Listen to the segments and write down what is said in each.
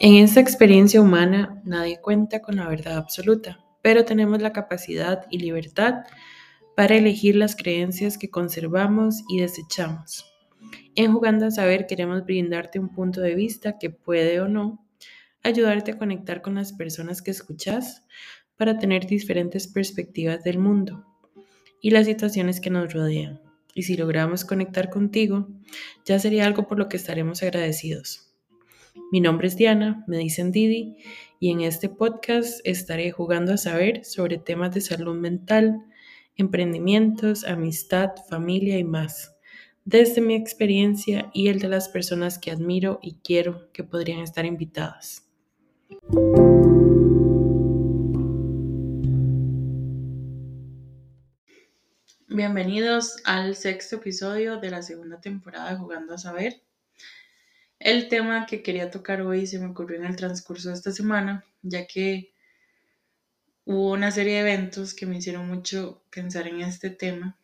En esta experiencia humana nadie cuenta con la verdad absoluta, pero tenemos la capacidad y libertad para elegir las creencias que conservamos y desechamos. En Jugando a Saber queremos brindarte un punto de vista que puede o no ayudarte a conectar con las personas que escuchas para tener diferentes perspectivas del mundo y las situaciones que nos rodean. Y si logramos conectar contigo, ya sería algo por lo que estaremos agradecidos. Mi nombre es Diana, me dicen Didi, y en este podcast estaré jugando a saber sobre temas de salud mental, emprendimientos, amistad, familia y más, desde mi experiencia y el de las personas que admiro y quiero que podrían estar invitadas. Bienvenidos al sexto episodio de la segunda temporada de Jugando a Saber. El tema que quería tocar hoy se me ocurrió en el transcurso de esta semana, ya que hubo una serie de eventos que me hicieron mucho pensar en este tema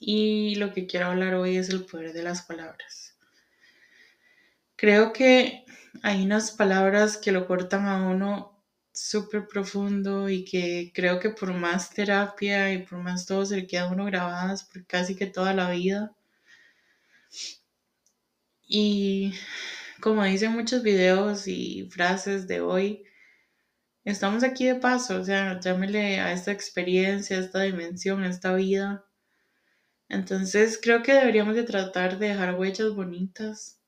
y lo que quiero hablar hoy es el poder de las palabras. Creo que hay unas palabras que lo cortan a uno súper profundo y que creo que por más terapia y por más todo se le queda a uno grabadas por casi que toda la vida. Y como dicen muchos videos y frases de hoy, estamos aquí de paso, o sea, llámele a esta experiencia, a esta dimensión, a esta vida. Entonces creo que deberíamos de tratar de dejar huellas bonitas.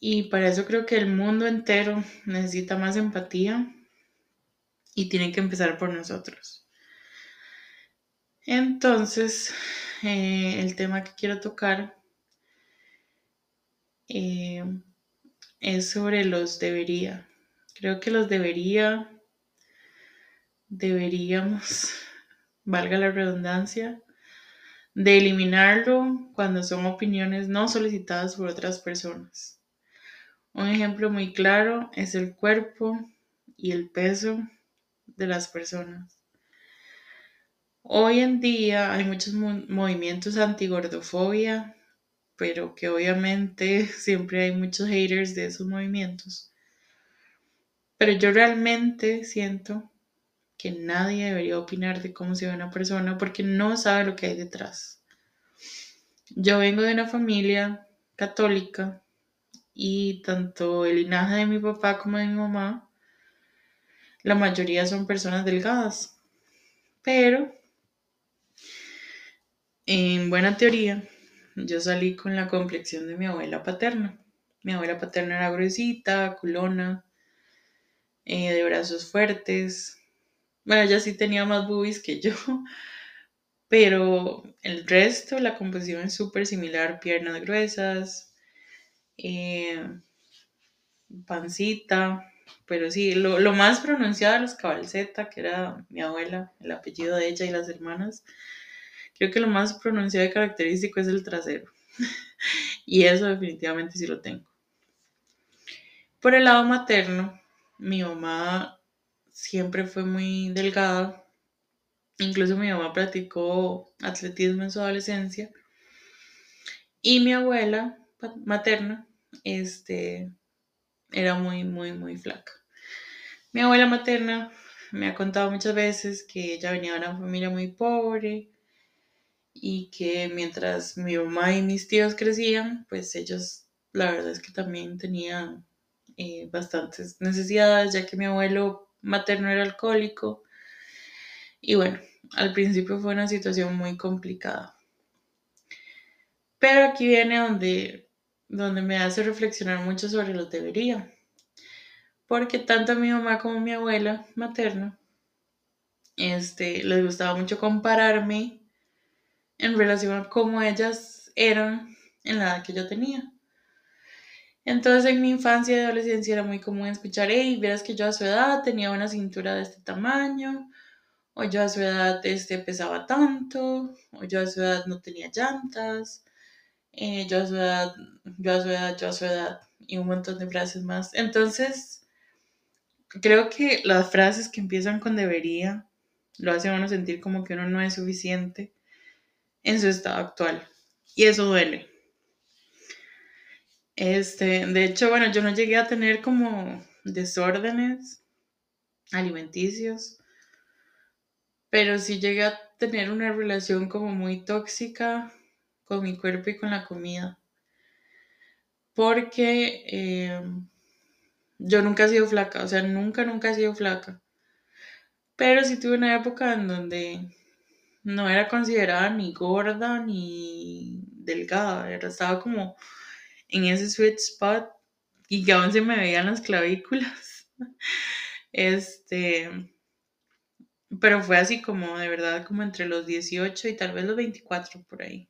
Y para eso creo que el mundo entero necesita más empatía y tiene que empezar por nosotros. Entonces, eh, el tema que quiero tocar eh, es sobre los debería. Creo que los debería, deberíamos, valga la redundancia, de eliminarlo cuando son opiniones no solicitadas por otras personas. Un ejemplo muy claro es el cuerpo y el peso de las personas. Hoy en día hay muchos movimientos anti-gordofobia pero que obviamente siempre hay muchos haters de esos movimientos. Pero yo realmente siento que nadie debería opinar de cómo se ve una persona porque no sabe lo que hay detrás. Yo vengo de una familia católica y tanto el linaje de mi papá como de mi mamá, la mayoría son personas delgadas. Pero, en buena teoría, yo salí con la complexión de mi abuela paterna. Mi abuela paterna era gruesita, culona, eh, de brazos fuertes. Bueno, ella sí tenía más boobies que yo, pero el resto, la composición es súper similar, piernas gruesas, eh, pancita, pero sí, lo, lo, más pronunciado de los cabalceta, que era mi abuela, el apellido de ella y las hermanas, Creo que lo más pronunciado y característico es el trasero. y eso definitivamente sí lo tengo. Por el lado materno, mi mamá siempre fue muy delgada. Incluso mi mamá practicó atletismo en su adolescencia. Y mi abuela materna, este, era muy, muy, muy flaca. Mi abuela materna me ha contado muchas veces que ella venía de una familia muy pobre, y que mientras mi mamá y mis tíos crecían, pues ellos la verdad es que también tenían eh, bastantes necesidades, ya que mi abuelo materno era alcohólico. Y bueno, al principio fue una situación muy complicada. Pero aquí viene donde, donde me hace reflexionar mucho sobre lo debería. Porque tanto mi mamá como mi abuela materna este, les gustaba mucho compararme en relación a cómo ellas eran en la edad que yo tenía. Entonces en mi infancia y adolescencia era muy común escuchar, hey, verás que yo a su edad tenía una cintura de este tamaño, o yo a su edad este, pesaba tanto, o yo a su edad no tenía llantas, eh, yo a su edad, yo a su edad, yo a su edad, y un montón de frases más. Entonces, creo que las frases que empiezan con debería lo hacen a uno sentir como que uno no es suficiente en su estado actual. Y eso duele. Este, de hecho, bueno, yo no llegué a tener como desórdenes alimenticios, pero sí llegué a tener una relación como muy tóxica con mi cuerpo y con la comida. Porque eh, yo nunca he sido flaca, o sea, nunca, nunca he sido flaca. Pero sí tuve una época en donde no era considerada ni gorda ni delgada, estaba como en ese sweet spot y que aún se me veían las clavículas. Este, pero fue así como de verdad, como entre los 18 y tal vez los 24 por ahí.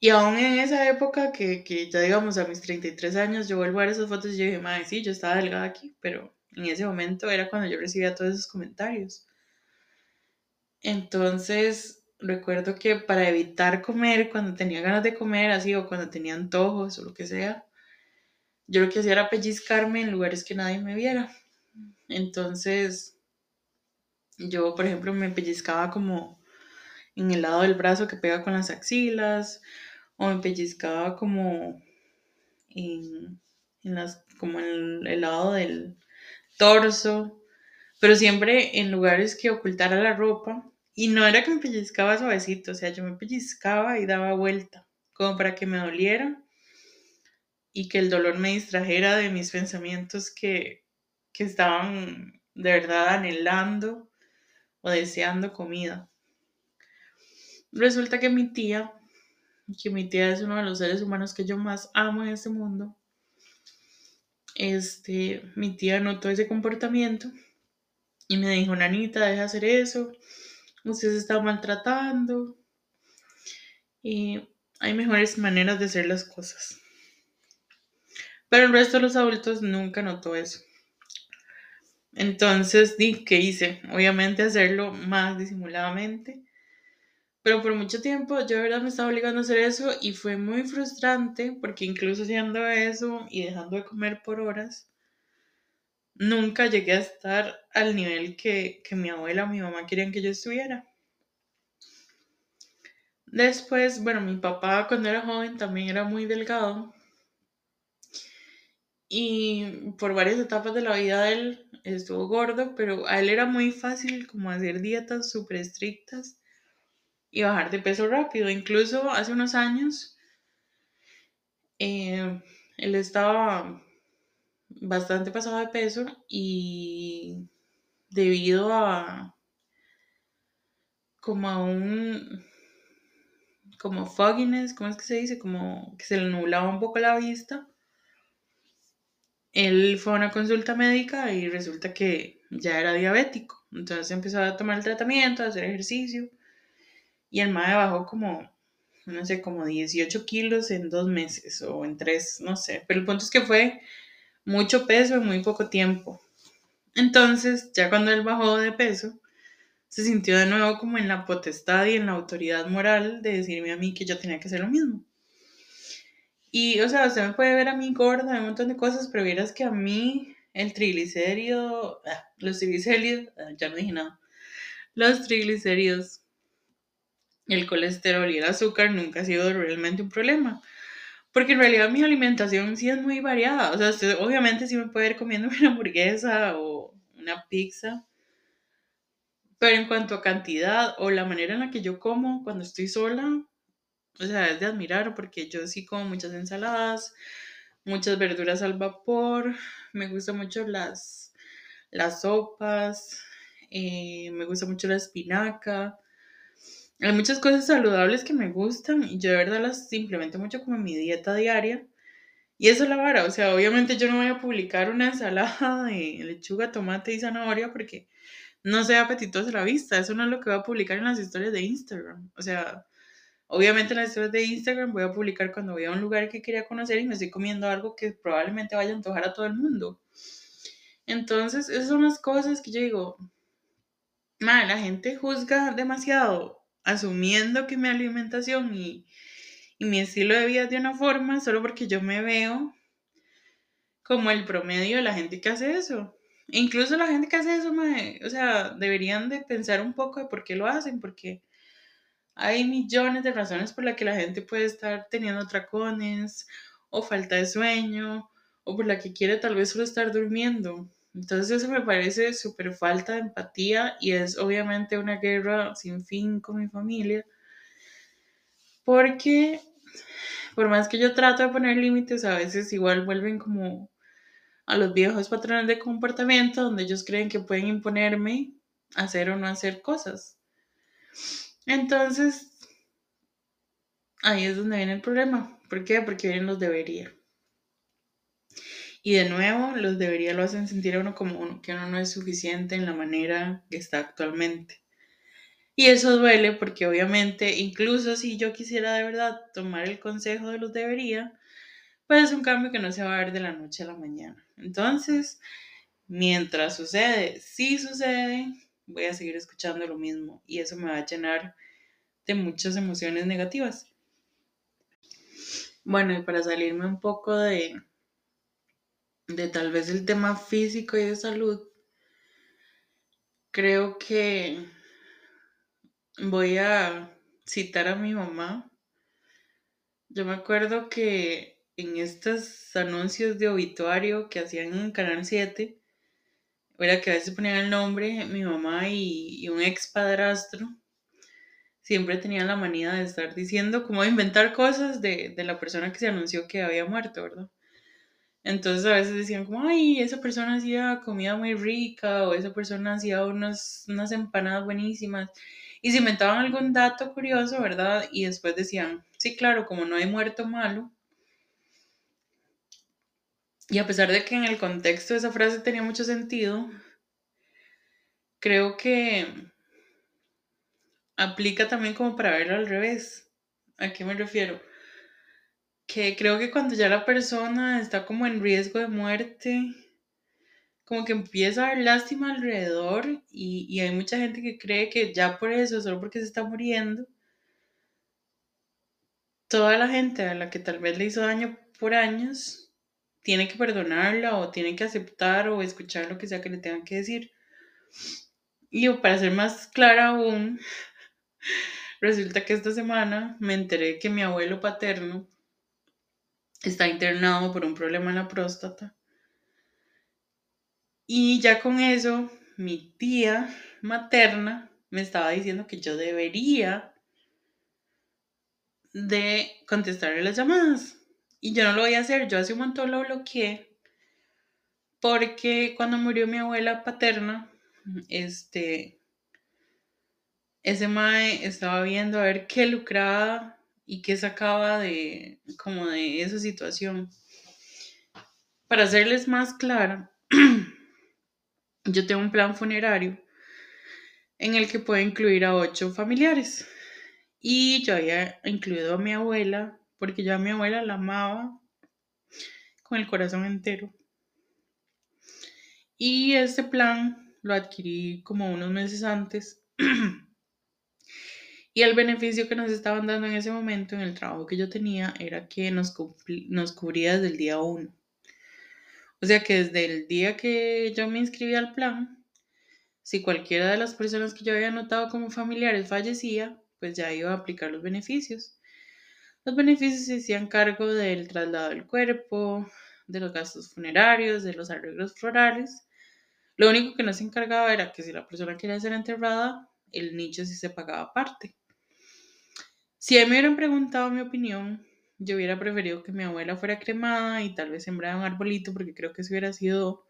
Y aún en esa época, que, que ya digamos a mis 33 años, yo vuelvo a ver esas fotos y yo dije, madre, sí, yo estaba delgada aquí, pero en ese momento era cuando yo recibía todos esos comentarios. Entonces, recuerdo que para evitar comer, cuando tenía ganas de comer, así, o cuando tenía antojos o lo que sea, yo lo que hacía era pellizcarme en lugares que nadie me viera. Entonces, yo, por ejemplo, me pellizcaba como en el lado del brazo que pega con las axilas, o me pellizcaba como en, las, como en el lado del torso, pero siempre en lugares que ocultara la ropa. Y no era que me pellizcaba suavecito, o sea, yo me pellizcaba y daba vuelta, como para que me doliera y que el dolor me distrajera de mis pensamientos que, que estaban de verdad anhelando o deseando comida. Resulta que mi tía, que mi tía es uno de los seres humanos que yo más amo en este mundo, este, mi tía notó ese comportamiento y me dijo, Nanita, deja hacer eso, usted se está maltratando y hay mejores maneras de hacer las cosas. Pero el resto de los adultos nunca notó eso. Entonces, di, ¿qué hice? Obviamente hacerlo más disimuladamente. Pero por mucho tiempo yo de verdad me estaba obligando a hacer eso y fue muy frustrante porque incluso haciendo eso y dejando de comer por horas, nunca llegué a estar al nivel que, que mi abuela o mi mamá querían que yo estuviera. Después, bueno, mi papá cuando era joven también era muy delgado y por varias etapas de la vida de él estuvo gordo, pero a él era muy fácil como hacer dietas súper estrictas y bajar de peso rápido. Incluso hace unos años eh, él estaba bastante pasado de peso y debido a como a un como fogginess, ¿cómo es que se dice? Como que se le nublaba un poco la vista él fue a una consulta médica y resulta que ya era diabético. Entonces empezó a tomar el tratamiento, a hacer ejercicio. Y el madre bajó como, no sé, como 18 kilos en dos meses o en tres, no sé. Pero el punto es que fue mucho peso en muy poco tiempo. Entonces, ya cuando él bajó de peso, se sintió de nuevo como en la potestad y en la autoridad moral de decirme a mí que yo tenía que hacer lo mismo. Y, o sea, usted me puede ver a mí gorda, un montón de cosas, pero vieras que a mí el triglicérido, ah, los triglicéridos, ah, ya no dije nada, los triglicéridos, el colesterol y el azúcar nunca ha sido realmente un problema. Porque en realidad mi alimentación sí es muy variada. O sea, obviamente sí me puede ir comiendo una hamburguesa o una pizza. Pero en cuanto a cantidad o la manera en la que yo como cuando estoy sola, o sea, es de admirar porque yo sí como muchas ensaladas, muchas verduras al vapor, me gustan mucho las, las sopas, eh, me gusta mucho la espinaca. Hay muchas cosas saludables que me gustan y yo de verdad las implemento mucho como en mi dieta diaria. Y eso es la vara, o sea, obviamente yo no voy a publicar una ensalada de lechuga, tomate y zanahoria porque no sea apetitosa la vista. Eso no es lo que voy a publicar en las historias de Instagram. O sea, Obviamente en las historias de Instagram voy a publicar cuando voy a un lugar que quería conocer y me estoy comiendo algo que probablemente vaya a antojar a todo el mundo. Entonces, esas son las cosas que yo digo, la gente juzga demasiado asumiendo que mi alimentación y, mi estilo de vida es de una forma solo porque yo me veo como el promedio de la gente que hace eso. Incluso la gente que hace eso, o sea, deberían de pensar un poco de por qué lo hacen, porque hay millones de razones por las que la gente puede estar teniendo tracones o falta de sueño o por la que quiere tal vez solo estar durmiendo. Entonces eso me parece súper falta de empatía y es obviamente una guerra sin fin con mi familia. Porque por más que yo trato de poner límites, a veces igual vuelven como a los viejos patrones de comportamiento donde ellos creen que pueden imponerme hacer o no hacer cosas. Entonces, ahí es donde viene el problema. ¿Por qué? Porque vienen los debería. Y de nuevo, los debería lo hacen sentir a uno como que uno no es suficiente en la manera que está actualmente. Y eso duele porque obviamente, incluso si yo quisiera de verdad tomar el consejo de los debería, pues es un cambio que no se va a ver de la noche a la mañana. Entonces, mientras sucede, si sucede, voy a seguir escuchando lo mismo y eso me va a llenar de muchas emociones negativas. Bueno, y para salirme un poco de, de tal vez el tema físico y de salud, creo que voy a citar a mi mamá. Yo me acuerdo que en estos anuncios de obituario que hacían en Canal 7, era que a veces ponían el nombre, mi mamá y, un ex padrastro, siempre tenían la manía de estar diciendo, como inventar cosas de, de, la persona que se anunció que había muerto, ¿verdad? Entonces a veces decían como, ay, esa persona hacía comida muy rica o esa persona hacía unas, unas empanadas buenísimas. Y se inventaban algún dato curioso, ¿verdad? Y después decían, sí, claro, como no hay muerto malo. Y a pesar de que en el contexto esa frase tenía mucho sentido, creo que aplica también como para verlo al revés. ¿A qué me refiero? Que creo que cuando ya la persona está como en riesgo de muerte, como que empieza a haber lástima alrededor y, y, hay mucha gente que cree que ya por eso, solo porque se está muriendo, toda la gente a la que tal vez le hizo daño por años, tiene que perdonarla o tiene que aceptar o escuchar lo que sea que le tengan que decir. Y para ser más clara aún, resulta que esta semana me enteré que mi abuelo paterno está internado por un problema en la próstata y ya con eso, mi tía materna me estaba diciendo que yo debería de contestarle las llamadas. Y yo no lo voy a hacer, yo hace un montón lo bloqueé. Porque cuando murió mi abuela paterna, este, ese mae estaba viendo a ver qué lucraba y qué sacaba de, como de esa situación. Para hacerles más claro, yo tengo un plan funerario en el que puedo incluir a ocho familiares. Y yo había incluido a mi abuela, porque yo a mi abuela la amaba con el corazón entero. Y este plan lo adquirí como unos meses antes. y el beneficio que nos estaban dando en ese momento en el trabajo que yo tenía era que nos, nos cubría desde el día uno. O sea que desde el día que yo me inscribí al plan, si cualquiera de las personas que yo había anotado como familiares fallecía, pues ya iba a aplicar los beneficios. Los beneficios se hacían cargo del traslado del cuerpo, de los gastos funerarios, de los arreglos florales. Lo único que no se encargaba era que si la persona quería ser enterrada, el nicho sí se pagaba aparte. Si me hubieran preguntado mi opinión, yo hubiera preferido que mi abuela fuera cremada y tal vez sembrara un arbolito porque creo que eso hubiera sido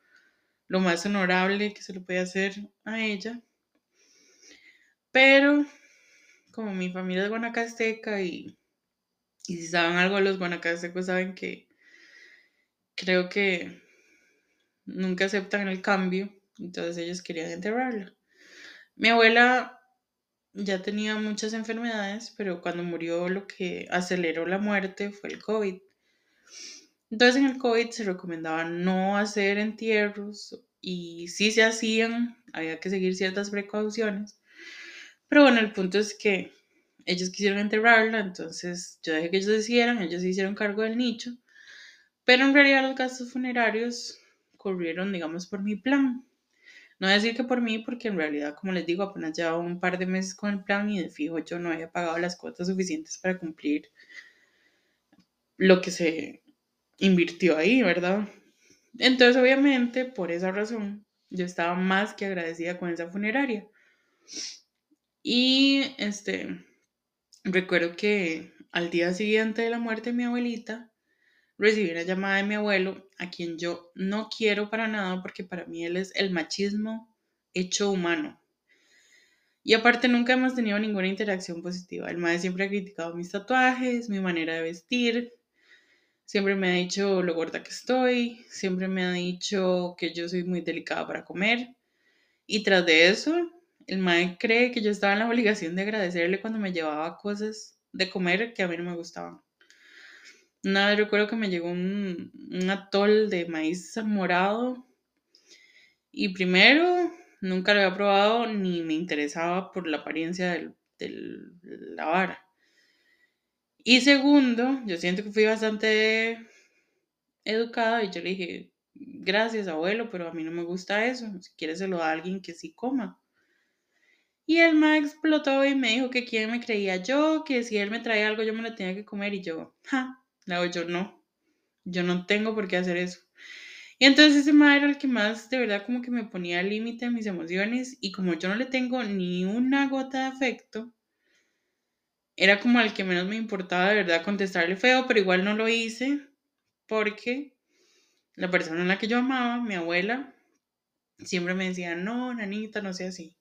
lo más honorable que se le puede hacer a ella. Pero como mi familia es guanacasteca y, y si saben algo de los guanacastecos saben que creo que nunca aceptan el cambio, entonces ellos querían enterrarla. Mi abuela ya tenía muchas enfermedades, pero cuando murió lo que aceleró la muerte fue el COVID. Entonces en el COVID se recomendaba no hacer entierros y si se hacían, había que seguir ciertas precauciones. Pero bueno, el punto es que ellos quisieron enterrarla, entonces yo dejé que ellos hicieran, ellos se hicieron cargo del nicho, pero en realidad los gastos funerarios corrieron, digamos, por mi plan. No decir que por mí, porque en realidad, como les digo, apenas llevaba un par de meses con el plan y de fijo yo no había pagado las cuotas suficientes para cumplir lo que se invirtió ahí, ¿verdad? Entonces, obviamente, por esa razón, yo estaba más que agradecida con esa funeraria. Y este, recuerdo que al día siguiente de la muerte de mi abuelita, recibí una llamada de mi abuelo, a quien yo no quiero para nada porque para mí él es el machismo hecho humano. Y aparte nunca hemos tenido ninguna interacción positiva. El madre siempre ha criticado mis tatuajes, mi manera de vestir. Siempre me ha dicho lo gorda que estoy. Siempre me ha dicho que yo soy muy delicada para comer. Y tras de eso, el madre cree que yo estaba en la obligación de agradecerle cuando me llevaba cosas de comer que a mí no me gustaban. Vez recuerdo que me llegó un, un atol de maíz morado. Y primero, nunca lo había probado ni me interesaba por la apariencia de la vara. Y segundo, yo siento que fui bastante educada y yo le dije, gracias abuelo, pero a mí no me gusta eso. Si quieres se lo da a alguien que sí coma. Y el ma explotó y me dijo que quién me creía yo, que si él me traía algo yo me lo tenía que comer y yo, ja, no, yo no, yo no tengo por qué hacer eso. Y entonces ese ma era el que más de verdad como que me ponía límite a mis emociones y como yo no le tengo ni una gota de afecto, era como el que menos me importaba de verdad contestarle feo, pero igual no lo hice porque la persona en la que yo amaba, mi abuela, siempre me decía, no, nanita, no sea así.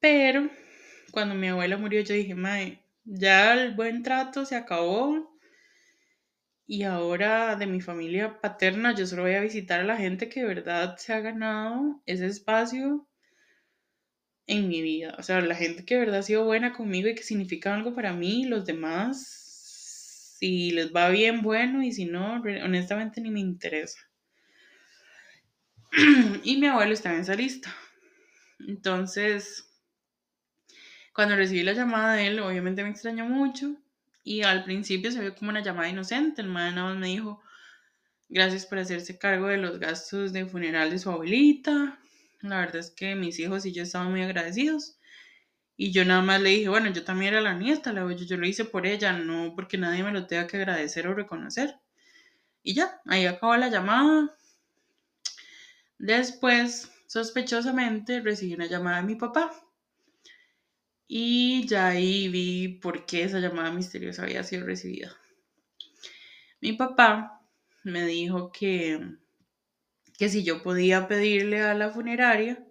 Pero cuando mi abuela murió, yo dije, mae, ya el buen trato se acabó. Y ahora de mi familia paterna, yo solo voy a visitar a la gente que de verdad se ha ganado ese espacio en mi vida. O sea, la gente que de verdad ha sido buena conmigo y que significa algo para mí, los demás, si les va bien, bueno, y si no, honestamente ni me interesa. y mi abuelo está en esa lista. Entonces, cuando recibí la llamada de él, obviamente me extrañó mucho y al principio se vio como una llamada inocente. El madre nada más me dijo, gracias por hacerse cargo de los gastos de funeral de su abuelita. La verdad es que mis hijos y yo estaban muy agradecidos. Y yo nada más le dije, bueno, yo también era la nieta, yo, yo lo hice por ella, no porque nadie me lo tenga que agradecer o reconocer. Y ya, ahí acabó la llamada. Después, sospechosamente, recibí una llamada de mi papá y ya ahí vi por qué esa llamada misteriosa había sido recibida. Mi papá me dijo que, que si yo podía pedirle a la funeraria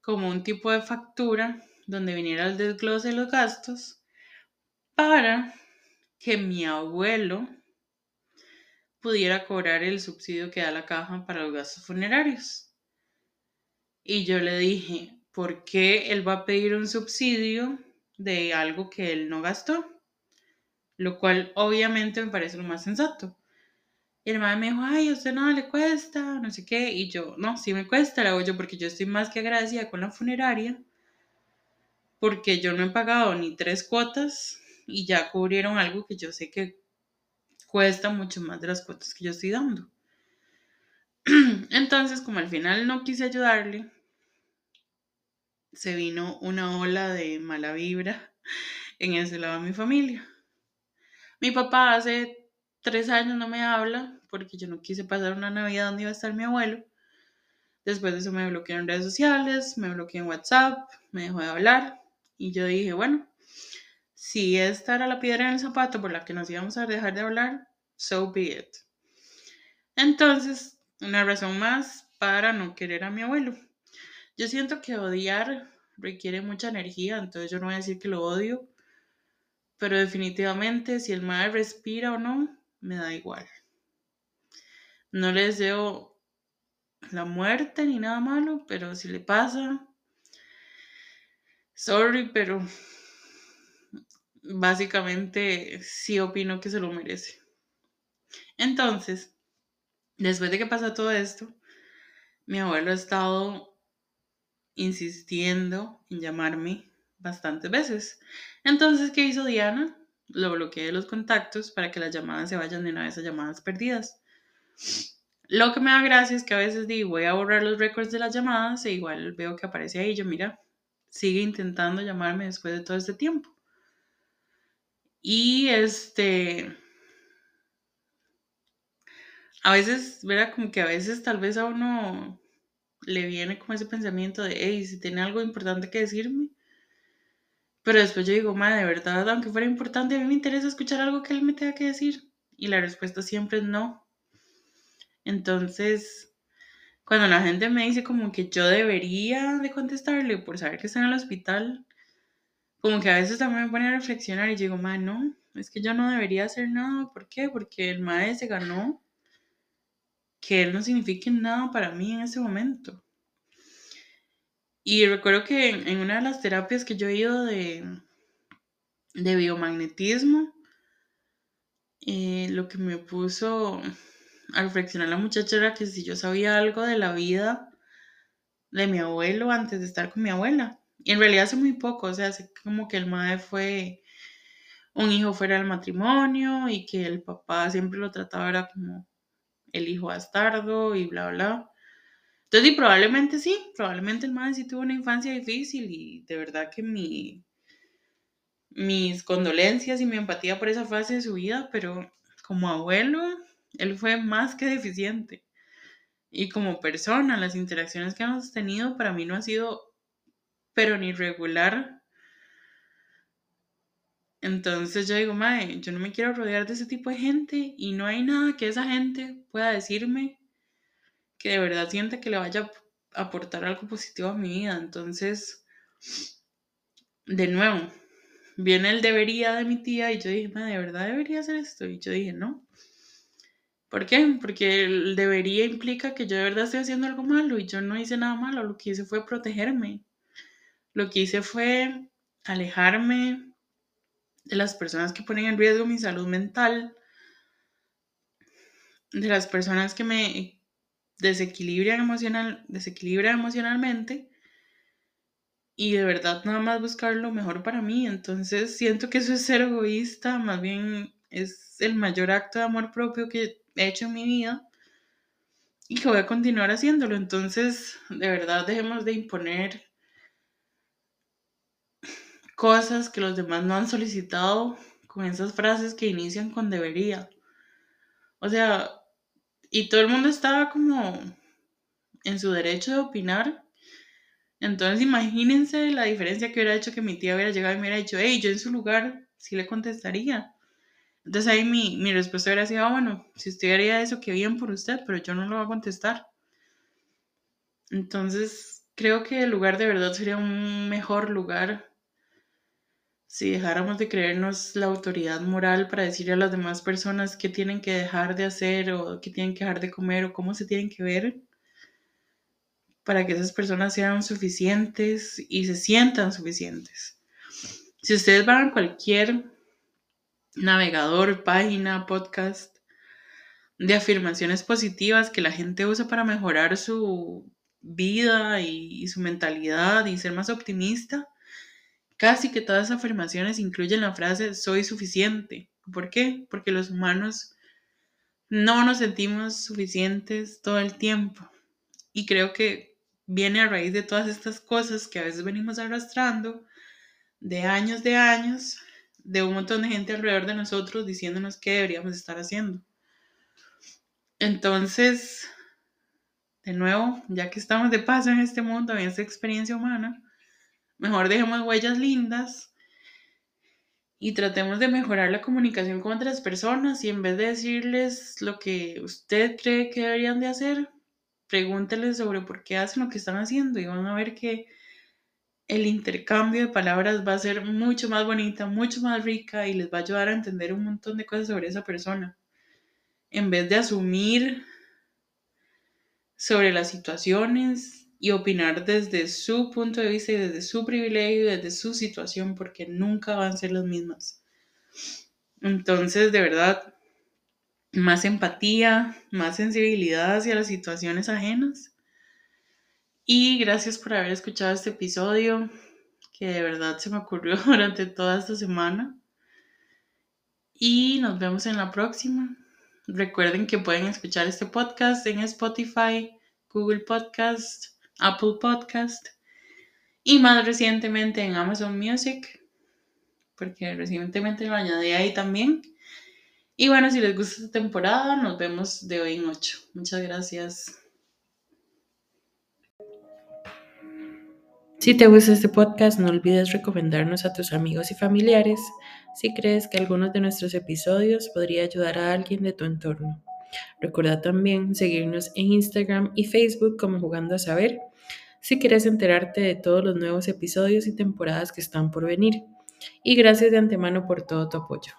como un tipo de factura donde viniera el desglose de los gastos para que mi abuelo pudiera cobrar el subsidio que da la caja para los gastos funerarios. Y yo le dije, ¿por qué él va a pedir un subsidio de algo que él no gastó? Lo cual obviamente me parece lo más sensato. Y el madre me dijo, ay, a usted no le cuesta, no sé qué. Y yo, no, sí me cuesta, la hago yo porque yo estoy más que agradecida con la funeraria. Porque yo no he pagado ni tres cuotas y ya cubrieron algo que yo sé que cuesta mucho más de las cuotas que yo estoy dando. Entonces, como al final no quise ayudarle, se vino una ola de mala vibra en ese lado de mi familia. Mi papá hace tres años no me habla porque yo no quise pasar una Navidad donde iba a estar mi abuelo. Después de eso me bloqueó en redes sociales, me bloqueó en WhatsApp, me dejó de hablar y yo dije, bueno, si esta era la piedra en el zapato por la que nos íbamos a dejar de hablar, so be it. Entonces, una razón más para no querer a mi abuelo. Yo siento que odiar requiere mucha energía, entonces yo no voy a decir que lo odio, pero definitivamente si el mal respira o no, me da igual. No le deseo la muerte ni nada malo, pero si le pasa, sorry, pero básicamente sí opino que se lo merece. Entonces, después de que pasa todo esto, mi abuelo ha estado insistiendo en llamarme bastantes veces. Entonces, ¿qué hizo Diana? Lo bloqueé de los contactos para que las llamadas se vayan de una vez a llamadas perdidas. Lo que me da gracia es que a veces digo, voy a borrar los récords de las llamadas e igual veo que aparece ahí, yo mira, sigue intentando llamarme después de todo este tiempo. Y este, a veces, verá, como que a veces tal vez a uno le viene como ese pensamiento de, hey, si tiene algo importante que decirme. Pero después yo digo, madre, de verdad, aunque fuera importante, a mí me interesa escuchar algo que él me tenga que decir. Y la respuesta siempre es no. Entonces, cuando la gente me dice como que yo debería de contestarle por saber que está en el hospital, como que a veces también me pone a reflexionar y digo, madre, no, es que yo no debería hacer nada. ¿Por qué? Porque el madre se ganó que él no signifique nada para mí en ese momento. Y recuerdo que en, una de las terapias que yo he ido de, de biomagnetismo, eh, lo que me puso a reflexionar la muchacha era que si yo sabía algo de la vida de mi abuelo antes de estar con mi abuela. Y en realidad hace muy poco, o sea, hace como que el madre fue un hijo fuera del matrimonio y que el papá siempre lo trataba era como el hijo bastardo y bla, bla. Entonces, y probablemente sí, probablemente el madre sí tuvo una infancia difícil y de verdad que mi, mis condolencias y mi empatía por esa fase de su vida, pero como abuelo, él fue más que deficiente. Y como persona, las interacciones que hemos tenido para mí no ha sido, pero ni regular. Entonces yo digo, mae, yo no me quiero rodear de ese tipo de gente y no hay nada que esa gente pueda decirme que de verdad sienta que le vaya a aportar algo positivo a mi vida. Entonces, de nuevo, viene el debería de mi tía y yo dije, ¿de verdad debería hacer esto? Y yo dije, no. ¿Por qué? Porque el debería implica que yo de verdad estoy haciendo algo malo y yo no hice nada malo. Lo que hice fue protegerme. Lo que hice fue alejarme de las personas que ponen en riesgo mi salud mental, de las personas que me desequilibran, emocional, desequilibran emocionalmente y de verdad nada más buscar lo mejor para mí. Entonces siento que eso es ser egoísta, más bien es el mayor acto de amor propio que he hecho en mi vida y que voy a continuar haciéndolo. Entonces, de verdad, dejemos de imponer cosas que los demás no han solicitado con esas frases que inician con debería. O sea, y todo el mundo estaba como en su derecho de opinar. Entonces imagínense la diferencia que hubiera hecho que mi tía hubiera llegado y me hubiera dicho, hey, yo en su lugar sí le contestaría. Entonces ahí mi, mi respuesta hubiera sido, ah, bueno, si usted haría eso, qué bien por usted, pero yo no lo voy a contestar. Entonces creo que el lugar de verdad sería un mejor lugar si dejáramos de creernos la autoridad moral para decirle a las demás personas qué tienen que dejar de hacer o qué tienen que dejar de comer o cómo se tienen que ver, para que esas personas sean suficientes y se sientan suficientes. Si ustedes van a cualquier navegador, página, podcast de afirmaciones positivas que la gente usa para mejorar su vida y, su mentalidad y ser más optimista, Casi que todas las afirmaciones incluyen la frase soy suficiente. ¿Por qué? Porque los humanos no nos sentimos suficientes todo el tiempo. Y creo que viene a raíz de todas estas cosas que a veces venimos arrastrando de años de años, de un montón de gente alrededor de nosotros diciéndonos qué deberíamos estar haciendo. Entonces, de nuevo, ya que estamos de paso en este mundo, en esta experiencia humana, Mejor dejemos huellas lindas y tratemos de mejorar la comunicación con otras personas y en vez de decirles lo que usted cree que deberían de hacer, pregúnteles sobre por qué hacen lo que están haciendo y van a ver que el intercambio de palabras va a ser mucho más bonita, mucho más rica y les va a ayudar a entender un montón de cosas sobre esa persona. En vez de asumir sobre las situaciones y opinar desde su punto de vista y desde su privilegio, desde su situación, porque nunca van a ser las mismas. Entonces, de verdad, más empatía, más sensibilidad hacia las situaciones ajenas. Y gracias por haber escuchado este episodio que de verdad se me ocurrió durante toda esta semana. Y nos vemos en la próxima. Recuerden que pueden escuchar este podcast en Spotify, Google Podcast, Apple Podcast y más recientemente en Amazon Music, porque recientemente lo añadí ahí también. Y bueno, si les gusta esta temporada, nos vemos de hoy en 8. Muchas gracias. Si te gusta este podcast, no olvides recomendarnos a tus amigos y familiares si crees que algunos de nuestros episodios podría ayudar a alguien de tu entorno. Recuerda también seguirnos en Instagram y Facebook como Jugando a Saber si quieres enterarte de todos los nuevos episodios y temporadas que están por venir. Y gracias de antemano por todo tu apoyo.